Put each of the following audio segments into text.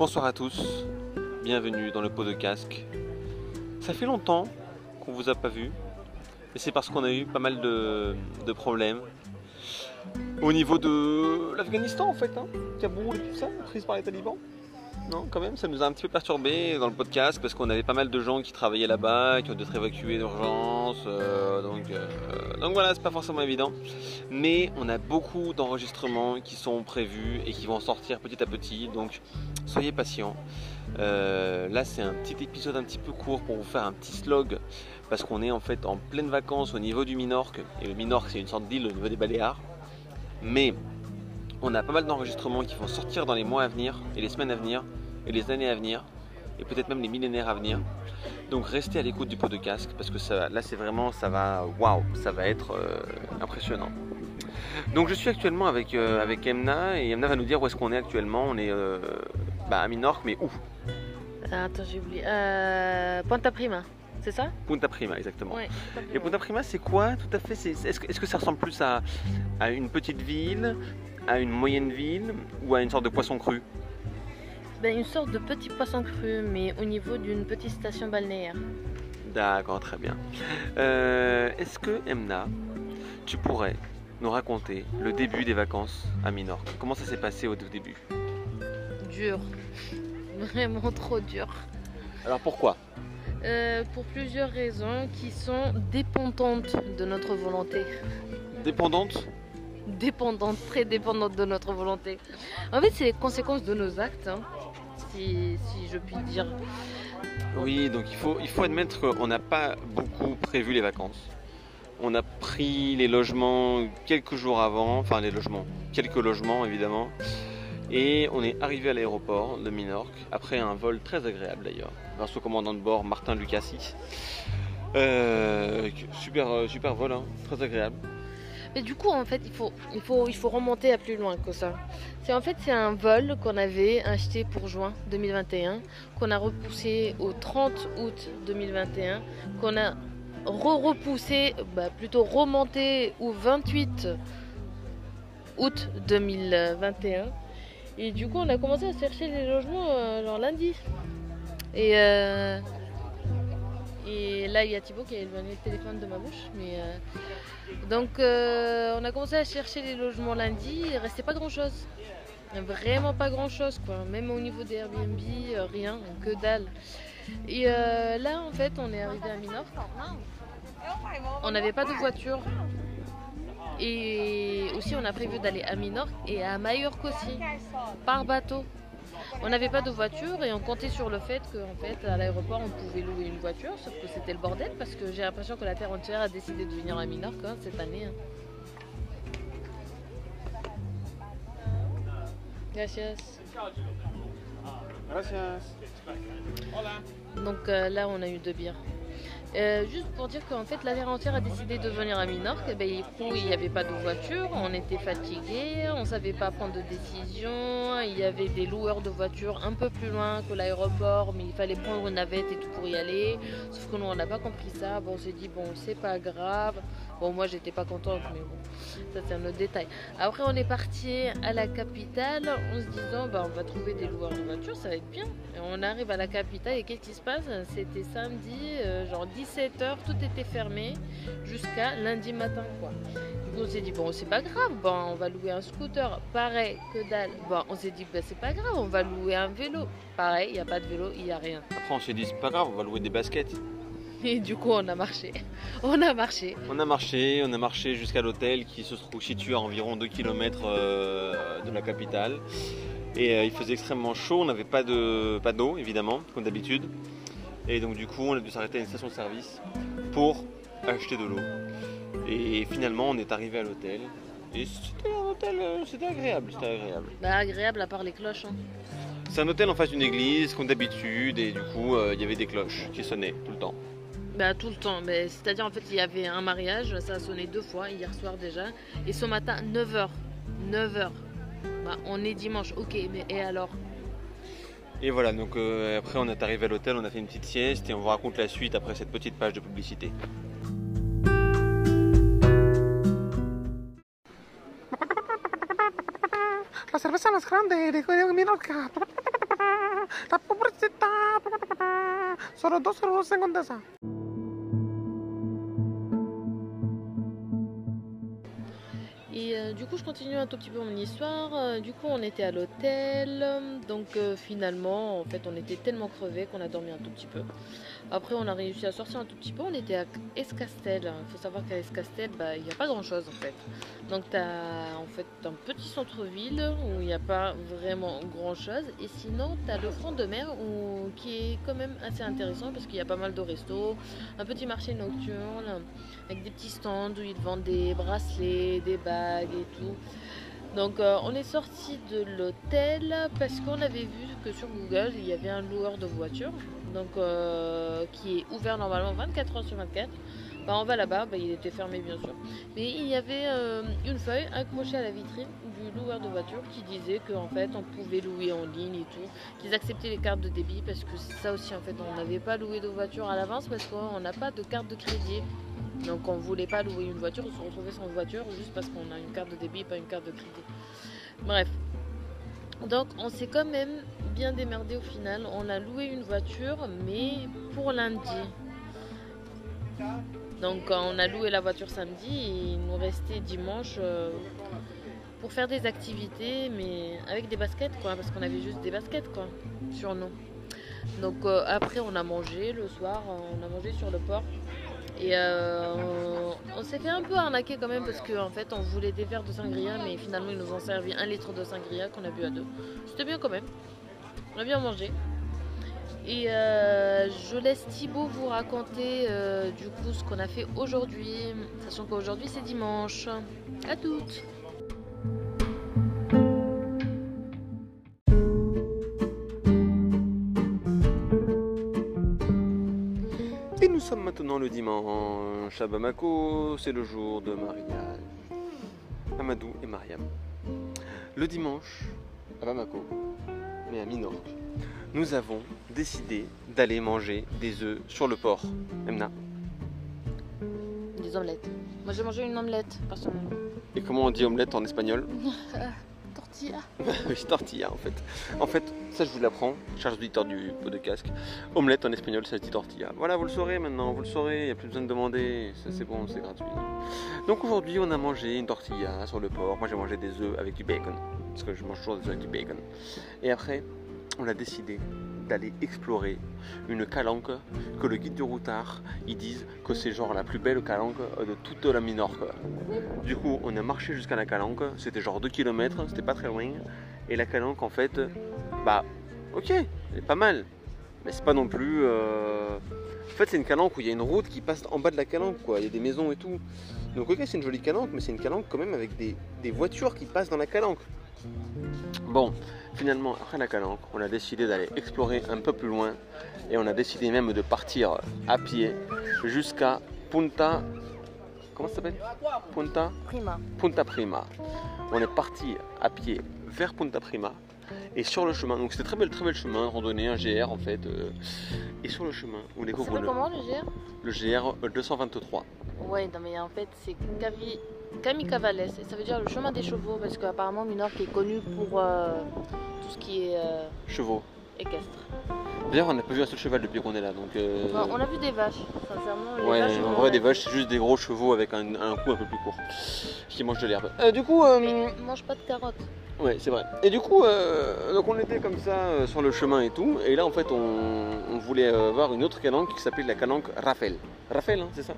Bonsoir à tous, bienvenue dans le pot de casque. Ça fait longtemps qu'on vous a pas vu, et c'est parce qu'on a eu pas mal de, de problèmes au niveau de l'Afghanistan en fait, hein, Kaboul et tout ça, prise par les talibans. Non, quand même, ça nous a un petit peu perturbé dans le podcast parce qu'on avait pas mal de gens qui travaillaient là-bas, qui ont dû être évacués d'urgence. euh, donc, euh, donc voilà, c'est pas forcément évident. Mais on a beaucoup d'enregistrements qui sont prévus et qui vont sortir petit à petit. Donc soyez patients. Euh, là, c'est un petit épisode un petit peu court pour vous faire un petit slog parce qu'on est en fait en pleine vacances au niveau du Minorque. Et le Minorque, c'est une sorte d'île au niveau des Baléares. Mais on a pas mal d'enregistrements qui vont sortir dans les mois à venir et les semaines à venir et les années à venir et peut-être même les millénaires à venir. Donc restez à l'écoute du pot de casque parce que ça, là c'est vraiment ça va waouh, ça va être euh, impressionnant. Donc je suis actuellement avec, euh, avec Emna et Emna va nous dire où est-ce qu'on est actuellement. On est euh, bah, à Minorque mais où? Ah, Attends, j'ai oublié. Ponta Prima, c'est ça? Punta Prima exactement. Ouais. Et Punta Prima c'est quoi tout à fait? Est-ce que, que ça ressemble plus à, à une petite ville, à une moyenne ville ou à une sorte de poisson cru? Ben, une sorte de petit poisson cru, mais au niveau d'une petite station balnéaire. D'accord, très bien. Euh, Est-ce que, Emna, tu pourrais nous raconter le début des vacances à Minorque? Comment ça s'est passé au début? Dur. Vraiment trop dur. Alors pourquoi? Euh, pour plusieurs raisons qui sont dépendantes de notre volonté. Dépendante Dépendantes, très dépendantes de notre volonté. En fait, c'est les conséquences de nos actes, hein, si, je puis dire. Oui, donc il faut, il faut admettre qu'on n'a pas beaucoup prévu les vacances. On a pris les logements quelques jours avant, enfin les logements, quelques logements évidemment. Et on est arrivé à l'aéroport de Minorque après un vol très agréable d'ailleurs, grâce au commandant de bord Martin Lucassi. Euh, super, super vol, hein, très agréable. Mais du coup, en fait, il faut, il faut, il faut remonter à plus loin que ça. C'est en fait, c'est un vol qu'on avait acheté pour juin 2021, qu'on a repoussé au 30 août 2021, qu'on a re-repoussé, bah, plutôt remonté au 28 août 2021. Et du coup, on a commencé à chercher les logements euh, genre lundi. Et, euh, et là, il y a Thibaut qui a éloigné le téléphone de ma bouche. Euh, donc, euh, on a commencé à chercher les logements lundi. Il restait pas grand chose. Vraiment pas grand chose, quoi. Même au niveau des Airbnb, euh, rien, que dalle. Et là, en fait, on est arrivé à Minorque. On n'avait pas de voiture. Et aussi, on a prévu d'aller à Minorque et à Majorque aussi, par bateau. On n'avait pas de voiture et on comptait sur le fait qu'en fait, à l'aéroport, on pouvait louer une voiture, sauf que c'était le bordel parce que j'ai l'impression que la Terre entière a décidé de venir à Minorque hein, cette année. hein. Gracias. Donc euh, là, on a eu deux bières. Euh, juste pour dire qu'en fait, la entière a décidé de venir à Minorque. Et ben, il n'y avait pas de voiture, on était fatigués, on savait pas prendre de décision. Il y avait des loueurs de voitures un peu plus loin que l'aéroport, mais il fallait prendre une navette et tout pour y aller. Sauf que nous, on n'a pas compris ça. On s'est dit, bon, c'est pas grave. Bon, moi, j'étais pas contente, mais bon, ça, c'est un autre détail. Après, on est parti à la capitale en se disant, bah, on va trouver des loueurs de voitures, ça va être bien. Et on arrive à la capitale et qu'est-ce qui se passe? C'était samedi, euh, genre 17h, tout était fermé jusqu'à lundi matin, quoi. On s'est dit, bon, c'est pas grave, bon, on va louer un scooter. Pareil, que dalle. Bon, on s'est dit, bah, c'est pas grave, on va louer un vélo. Pareil, il n'y a pas de vélo, il n'y a rien. Après on s'est dit c'est pas grave, on va louer des baskets. Et du coup, on a marché. On a marché. On a marché, on a marché jusqu'à l'hôtel qui se trouve situé à environ 2 km de la capitale. Et euh, il faisait extrêmement chaud, on n'avait pas de pas d'eau évidemment, comme d'habitude. Et donc du coup on a dû s'arrêter à une station-service pour acheter de l'eau. Et finalement on est arrivé à l'hôtel. Et c'était un hôtel, euh, c'était agréable, c'était agréable. Bah, agréable à part les cloches. hein. C'est un hôtel en face d'une église, comme d'habitude, et du coup euh, il y avait des cloches qui sonnaient tout le temps. Bah, tout le temps. Mais C'est-à-dire, en fait, il y avait un mariage, ça a sonné deux fois, hier soir déjà. Et ce matin, 9h. 9h. Bah, on est dimanche, ok, mais et alors? Et voilà, donc euh, après on est arrivé à l'hôtel, on a fait une petite sieste et on vous raconte la suite après cette petite page de publicité. La cerveza más grande de Minorca. La pobrecita. Solo dos euros Et euh, du coup, je continue un tout petit peu mon histoire. Euh, du coup, on était à l'hôtel. Donc, euh, finalement, en fait, on était tellement crevés qu'on a dormi un tout petit peu. Après, on a réussi à sortir un tout petit peu. On était à Escastel. Il faut savoir qu'à Escastel, bah, il n'y a pas grand chose en fait. Donc, tu as en fait un petit centre-ville où il n'y a pas vraiment grand chose. Et sinon, tu as le front de mer qui est quand même assez intéressant parce qu'il y a pas mal de restos, un petit marché nocturne avec des petits stands où ils vendent des bracelets, des et tout. Donc euh, on est sorti de l'hôtel parce qu'on avait vu que sur Google il y avait un loueur de voitures donc euh, qui est ouvert normalement 24 heures sur 24. Bah, on va là-bas, bah, il était fermé bien sûr. Mais il y avait euh, une feuille accrochée à la vitrine du loueur de voitures qui disait qu'en fait on pouvait louer en ligne et tout, qu'ils acceptaient les cartes de débit parce que ça aussi en fait on n'avait pas loué de voiture à l'avance parce qu'on n'a pas de carte de crédit. Donc on voulait pas louer une voiture ou se retrouver sans voiture juste parce qu'on a une carte de débit et pas une carte de crédit. Bref. Donc on s'est quand même bien démerdé au final. On a loué une voiture mais pour lundi. Donc on a loué la voiture samedi et il nous restait dimanche euh, pour faire des activités mais avec des baskets quoi parce qu'on avait juste des baskets quoi sur nous. Donc euh, après on a mangé le soir, on a mangé sur le port. Et euh, on, s'est fait un peu arnaquer quand même parce qu'en fait on voulait des verres de sangria mais finalement ils nous ont servi un litre de sangria qu'on a bu à deux. C'était bien quand même. On a bien mangé. Et euh, je laisse Thibaut vous raconter euh, du coup ce qu'on a fait aujourd'hui, sachant qu'aujourd'hui c'est dimanche. À toutes nous sommes maintenant le dimanche à Bamako, c'est le jour de mariage. Amadou et Mariam. Le dimanche à Bamako, mais à Minorque, nous avons décidé d'aller manger des œufs sur le port. Emna. Des omelettes. Moi j'ai mangé une omelette personnellement. Et comment on dit omelette en espagnol? Tortilla. Oui, tortilla en fait. En fait, ça je vous l'apprends, charge auditeur du pot de casque. Omelette en espagnol, ça se dit tortilla. Voilà, vous le saurez maintenant, vous le saurez, il n'y a plus besoin de demander, c'est bon, c'est gratuit. Donc aujourd'hui, on a mangé une tortilla sur le port. Moi j'ai mangé des œufs avec du bacon, parce que je mange toujours des œufs avec du bacon. Et après, on a décidé d'aller explorer une calanque que le guide du routard ils disent que c'est genre la plus belle calanque de toute la Minorque. Du coup, on a marché jusqu'à la calanque, c'était genre 2 km, c'était pas très loin. Et la calanque, en fait, bah, ok, elle est pas mal. Mais c'est pas non plus. euh, En fait, c'est une calanque où il y a une route qui passe en bas de la calanque, quoi. Il y a des maisons et tout. Donc, ok, c'est une jolie calanque, mais c'est une calanque quand même avec des voitures qui passent dans la calanque. Bon, finalement, après la calanque, on a décidé d'aller explorer un peu plus loin. Et on a décidé même de partir à pied jusqu'à Punta. Comment ça s'appelle? Punta? Prima. Punta Prima. On est parti à pied vers Punta Prima. Et sur le chemin, donc c'était très bel, très bel chemin, randonnée, un GR en fait. euh, et sur le chemin, on découvre le, comment le GR le GR 223. Ouais, non mais en fait c'est Cavi... Kamikavales, et ça veut dire le chemin des chevaux parce qu'apparemment Minorque est connu pour euh, tout ce qui est euh, Chevaux. équestre. D'ailleurs, on n'a pas vu un seul cheval depuis qu'on est là. Donc, euh, Enfin, on a vu des vaches, sincèrement. Les ouais, vaches, on en vrai, a des vu. vaches, c'est juste des gros chevaux avec un, un cou un peu plus court qui mangent de l'herbe. Euh, du coup, euh, Mais ils mangent pas de carottes. Ouais, c'est vrai. Et du coup, euh, donc on était comme ça euh, sur le chemin et tout. Et là, en fait, on, on voulait euh, voir une autre calanque qui s'appelle la calanque Raphaël. Raphaël, hein, c'est ça?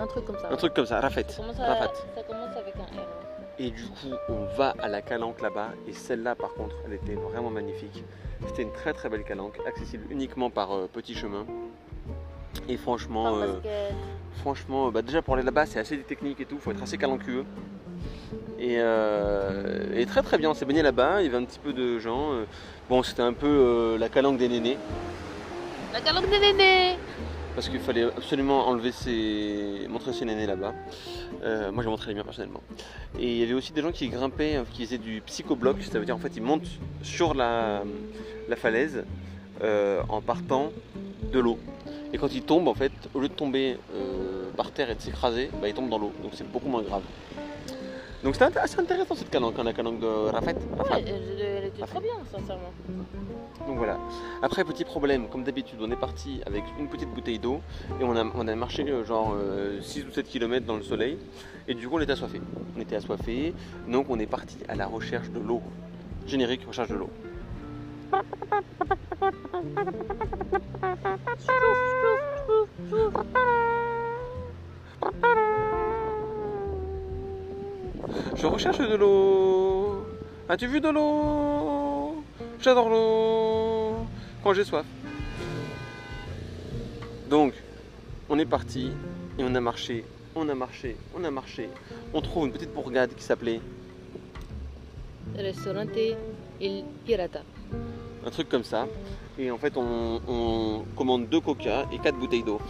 Un truc comme ça. Un truc comme ça, Rafet. Ça commence, à- Rafat. ça commence avec un R. Et du coup, on va à la calanque là-bas. Et celle-là, par contre, elle était vraiment magnifique. C'était une très très belle calanque, accessible uniquement par euh, petit chemin. Et franchement, euh, franchement, bah, déjà pour aller là-bas, c'est assez technique et tout. Faut être assez calancueux. Et, euh, et très très bien, on s'est baigné là-bas. Il y avait un petit peu de gens. bon, c'était un peu euh, la calanque des nénés. La calanque des nénés parce qu'il fallait absolument enlever ses... montrer ses nénés là-bas. Euh, moi j'ai montré les miens personnellement. Et il y avait aussi des gens qui grimpaient, euh, qui faisaient du psychobloc, ça veut dire en fait ils montent sur la, la falaise euh, en partant de l'eau. Et quand ils tombent en fait, au lieu de tomber euh, par terre et de s'écraser, bah, ils tombent dans l'eau. Donc c'est beaucoup moins grave. Donc c'était assez intéressant cette calanque, hein, la calanque de Rafet. Ouais, elle, elle était trop bien, sincèrement. Donc voilà. Après, petit problème, comme d'habitude, on est parti avec une petite bouteille d'eau et on a, on a marché euh, genre euh, 6 ou 7 km dans le soleil et du coup on était assoiffé. On était assoiffé, donc on est parti à la recherche de l'eau. Générique, recherche de l'eau. Je recherche de l'eau. As-tu vu de l'eau? J'adore l'eau quand j'ai soif. Donc, on est parti et on a marché, on a marché, on a marché. On trouve une petite bourgade qui s'appelait Restaurante Il Pirata. un truc comme ça. Et en fait, on, on commande deux coca et quatre bouteilles d'eau.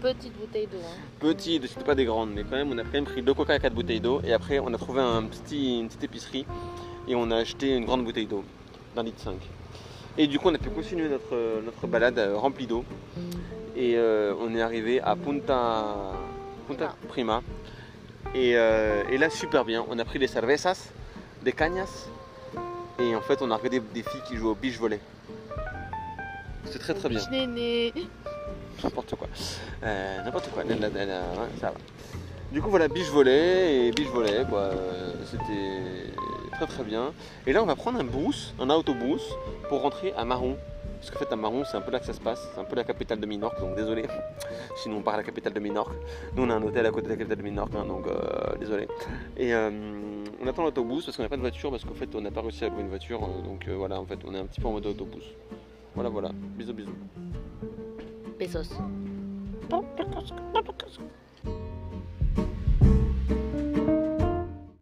Petite bouteille d'eau. Hein. Petites, c'était pas des grandes, mais quand même, on a quand même pris deux coca et quatre bouteilles d'eau. Et après, on a trouvé un petit, une petite épicerie et on a acheté une grande bouteille d'eau d'un litre 5. Et du coup, on a pu continuer notre, notre balade euh, remplie d'eau. Et euh, on est arrivé à Punta, Punta Prima. Et, euh, et là, super bien. On a pris des cervezas, des cañas. Et en fait, on a regardé des filles qui jouent au beach volley. C'est très très bien. N'importe quoi. Euh, N'importe quoi. Ouais, ça va. Du coup, voilà, beach volley et beach volley, quoi. euh, C'était très très bien. Et là, on va prendre un bus, un autobus, pour rentrer à Marron. Parce qu'en fait, à Marron, c'est un peu là que ça se passe. C'est un peu la capitale de Minorque, donc désolé. Sinon, on part à la capitale de Minorque. Nous, on a un hôtel à côté de la capitale de Minorque, hein, donc euh, désolé. Et on attend l'autobus parce qu'on n'a pas de voiture, parce qu'en fait, on n'a pas réussi à louer une voiture. donc voilà, en fait, on est un petit peu en mode autobus. Voilà, voilà. Bisous, bisous. Pesos.